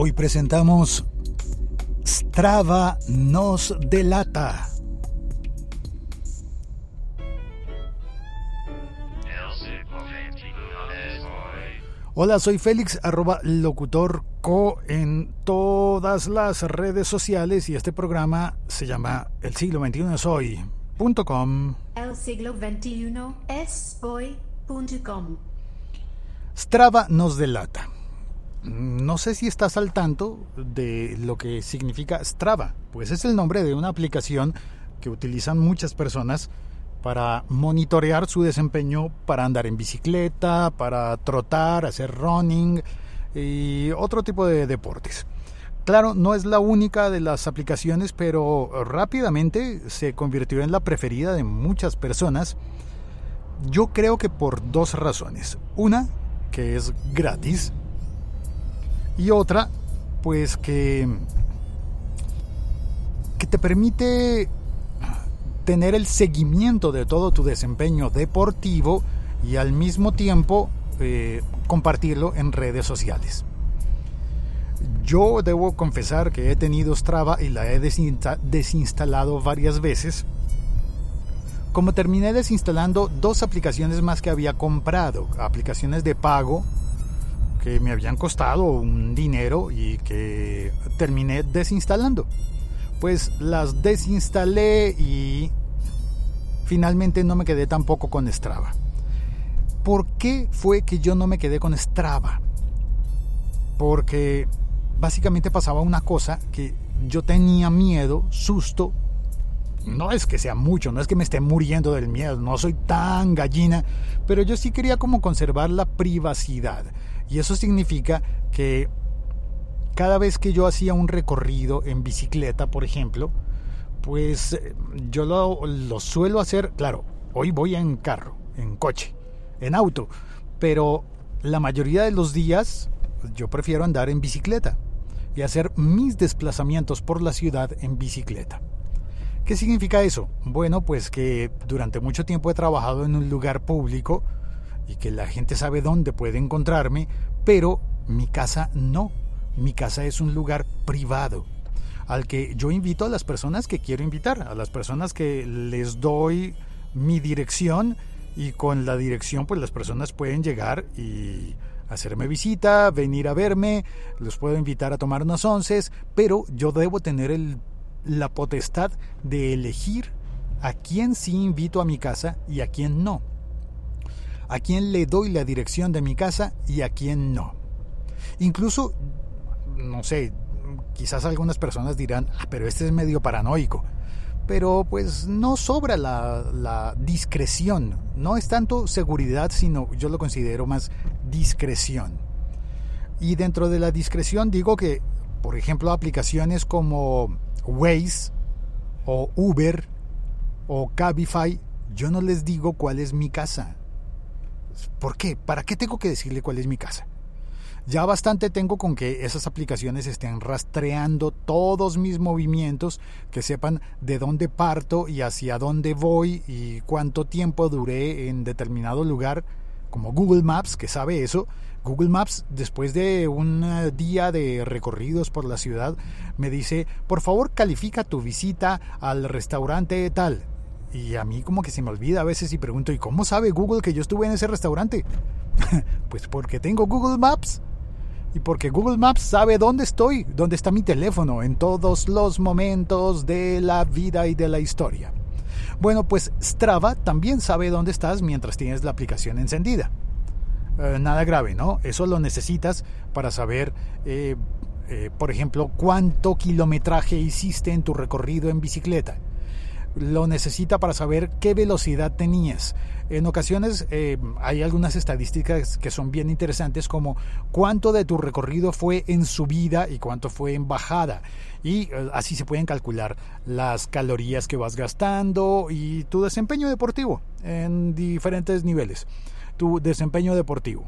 Hoy presentamos Strava nos delata. Hola, soy Félix, arroba locutor co en todas las redes sociales y este programa se llama El siglo XXI es hoy.com. El siglo XXI es hoy.com. Strava nos delata. No sé si estás al tanto de lo que significa Strava, pues es el nombre de una aplicación que utilizan muchas personas para monitorear su desempeño para andar en bicicleta, para trotar, hacer running y otro tipo de deportes. Claro, no es la única de las aplicaciones, pero rápidamente se convirtió en la preferida de muchas personas. Yo creo que por dos razones. Una, que es gratis. Y otra, pues que, que te permite tener el seguimiento de todo tu desempeño deportivo y al mismo tiempo eh, compartirlo en redes sociales. Yo debo confesar que he tenido Strava y la he desinstalado varias veces. Como terminé desinstalando dos aplicaciones más que había comprado, aplicaciones de pago que me habían costado un dinero y que terminé desinstalando pues las desinstalé y finalmente no me quedé tampoco con Strava. ¿Por qué fue que yo no me quedé con Strava? Porque básicamente pasaba una cosa que yo tenía miedo, susto. No es que sea mucho, no es que me esté muriendo del miedo, no soy tan gallina, pero yo sí quería como conservar la privacidad. Y eso significa que cada vez que yo hacía un recorrido en bicicleta, por ejemplo, pues eh, yo lo, suelo hacer, claro, hoy voy en carro, en coche, en auto, pero la mayoría de los días yo prefiero andar en bicicleta y hacer mis desplazamientos por la ciudad en bicicleta. ¿Qué significa eso? Bueno, pues que durante mucho tiempo he trabajado en un lugar público y que la gente sabe dónde puede encontrarme, pero mi casa no mi casa es un lugar privado al que yo invito a las personas que quiero invitar, a las personas que les doy mi dirección y con la dirección pues las personas pueden llegar y hacerme visita, venir a verme, los puedo invitar a tomar unas onces, pero yo debo tener el, la potestad de elegir a quién sí invito a mi casa y a quién no. A quién le doy la dirección de mi casa y a quién no. Incluso no sé, quizás algunas personas dirán, ah, pero este es medio paranoico. Pero pues no sobra la, discreción. No es tanto seguridad, sino yo lo considero más discreción. Y dentro de la discreción digo que, por ejemplo, aplicaciones como Waze o Uber o Cabify, yo no les digo cuál es mi casa. ¿Por qué? ¿Para qué tengo que decirle cuál es mi casa? Ya bastante tengo con que esas aplicaciones estén rastreando todos mis movimientos, que sepan de dónde parto y hacia dónde voy y cuánto tiempo duré en determinado lugar, como Google Maps, que sabe eso. Google Maps, después de un día de recorridos por la ciudad, me dice, por favor califica tu visita al restaurante tal. Y a mí como que se me olvida a veces y pregunto, ¿y cómo sabe Google que yo estuve en ese restaurante? pues porque tengo Google Maps y porque Google Maps sabe dónde estoy, dónde está mi teléfono en todos los momentos de la vida y de la historia. Bueno, pues Strava también sabe dónde estás mientras tienes la aplicación encendida. Eh, nada grave, ¿no? Eso lo necesitas para saber, eh, eh, por ejemplo, cuánto kilometraje hiciste en tu recorrido en bicicleta lo necesita para saber qué velocidad tenías. En ocasiones eh, hay algunas estadísticas que son bien interesantes como cuánto de tu recorrido fue en subida y cuánto fue en bajada. Y eh, así se pueden calcular las calorías que vas gastando y tu desempeño deportivo en diferentes niveles. Tu desempeño deportivo.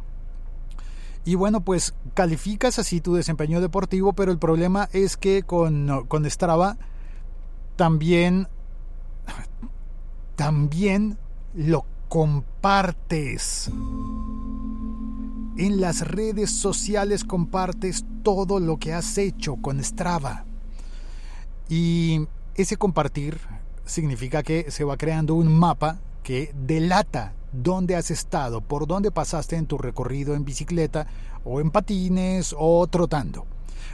Y bueno, pues calificas así tu desempeño deportivo, pero el problema es que con, con Strava también también lo compartes. En las redes sociales compartes todo lo que has hecho con Strava. Y ese compartir significa que se va creando un mapa que delata dónde has estado, por dónde pasaste en tu recorrido en bicicleta o en patines o trotando.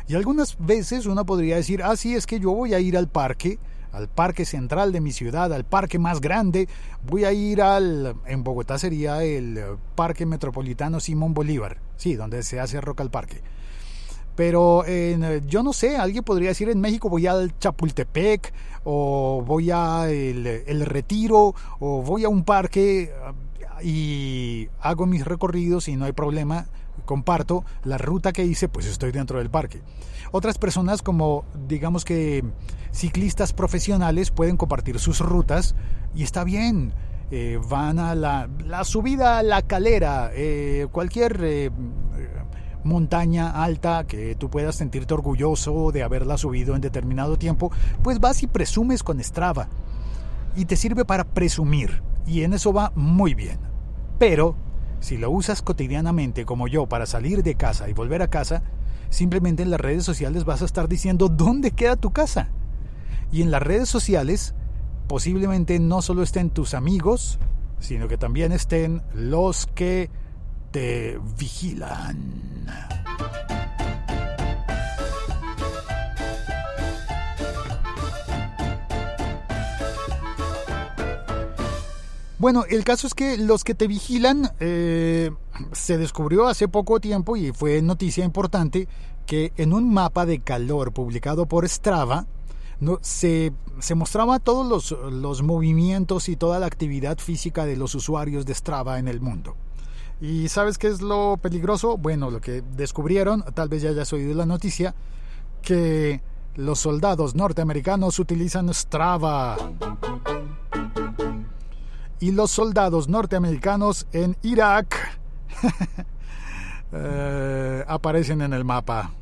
Y algunas veces uno podría decir, ah, sí, es que yo voy a ir al parque, al parque central de mi ciudad, al parque más grande, voy a ir al, en Bogotá sería el Parque Metropolitano Simón Bolívar, sí, donde se hace Rock al Parque. Pero yo no sé, alguien podría decir en México voy al Chapultepec o voy a el, el Retiro o voy a un parque y hago mis recorridos y no hay problema, comparto la ruta que hice, pues estoy dentro del parque. Otras personas como digamos que ciclistas profesionales pueden compartir sus rutas y está bien. Eh, van a la, la, subida a la calera, eh, cualquier eh, montaña alta que tú puedas sentirte orgulloso de haberla subido en determinado tiempo, pues vas y presumes con Strava. Y te sirve para presumir. Y en eso va muy bien. Pero si lo usas cotidianamente como yo para salir de casa y volver a casa, simplemente en las redes sociales vas a estar diciendo dónde queda tu casa. Y en las redes sociales posiblemente no solo estén tus amigos, sino que también estén los que te vigilan. Bueno, el caso es que los que te vigilan eh, se descubrió hace poco tiempo y fue noticia importante que en un mapa de calor publicado por Strava no, se, mostraba todos los, los movimientos y toda la actividad física de los usuarios de Strava en el mundo. ¿Y sabes qué es lo peligroso? Bueno, lo que descubrieron, tal vez ya hayas oído la noticia, que los soldados norteamericanos utilizan Strava y los soldados norteamericanos en Irak eh, aparecen en el mapa.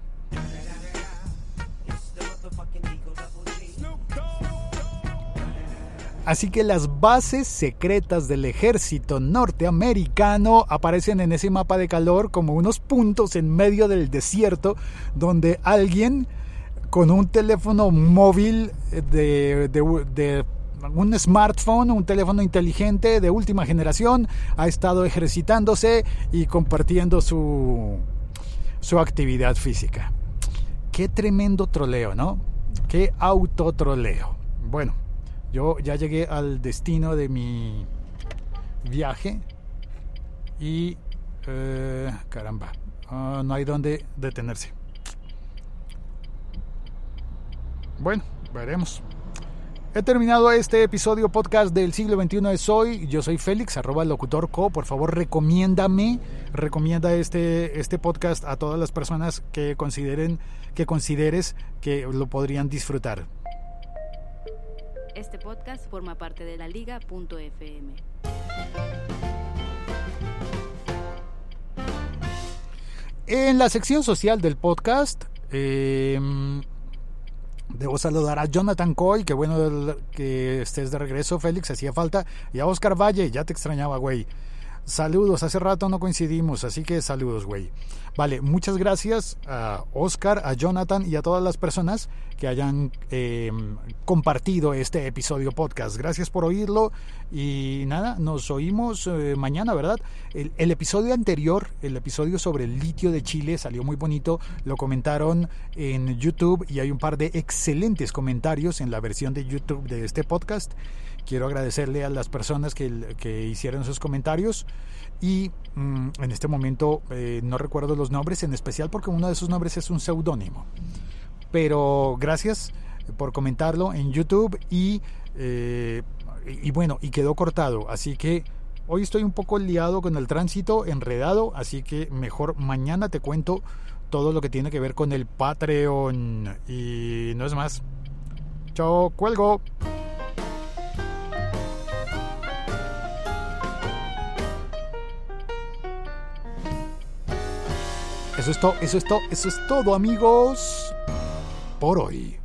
Así que las bases secretas del ejército norteamericano aparecen en ese mapa de calor como unos puntos en medio del desierto donde alguien con un teléfono móvil de, de un smartphone, un teléfono inteligente de última generación, ha estado ejercitándose y compartiendo su, su actividad física. Qué tremendo troleo, ¿no? Qué autotroleo. Bueno, yo ya llegué al destino de mi viaje y... Eh, caramba, ah, no hay dónde detenerse. Bueno, veremos. He terminado este episodio podcast del siglo XXI de Soy. Yo soy Félix, arroba locutor co. Por favor, recomiéndame, recomienda este, este podcast a todas las personas que consideren, que consideres que lo podrían disfrutar. Este podcast forma parte de la liga.fm. En la sección social del podcast, eh, Debo saludar a Jonathan Coy, que bueno que estés de regreso, Félix, hacía falta. Y a Oscar Valle, ya te extrañaba, güey. Saludos, hace rato no coincidimos, así que saludos, güey. Vale, muchas gracias a Oscar, a Jonathan y a todas las personas que hayan em, compartido este episodio podcast. Gracias por oírlo y nada, nos oímos eh, mañana, ¿verdad? El, el, episodio anterior, el episodio sobre el litio de Chile, salió muy bonito, lo comentaron en YouTube y hay un par de excelentes comentarios en la versión de YouTube de este podcast. Quiero agradecerle a las personas que, hicieron sus comentarios y mm, en este momento eh, no recuerdo los nombres, en especial porque uno de esos nombres es un seudónimo. Pero gracias por comentarlo en YouTube y, eh, y bueno, y quedó cortado. Así que hoy estoy un poco liado con el tránsito, enredado, así que mejor mañana te cuento todo lo que tiene que ver con el Patreon. Y no es más. Chao, cuelgo. Eso es todo, eso es todo, eso es todo, amigos, por hoy.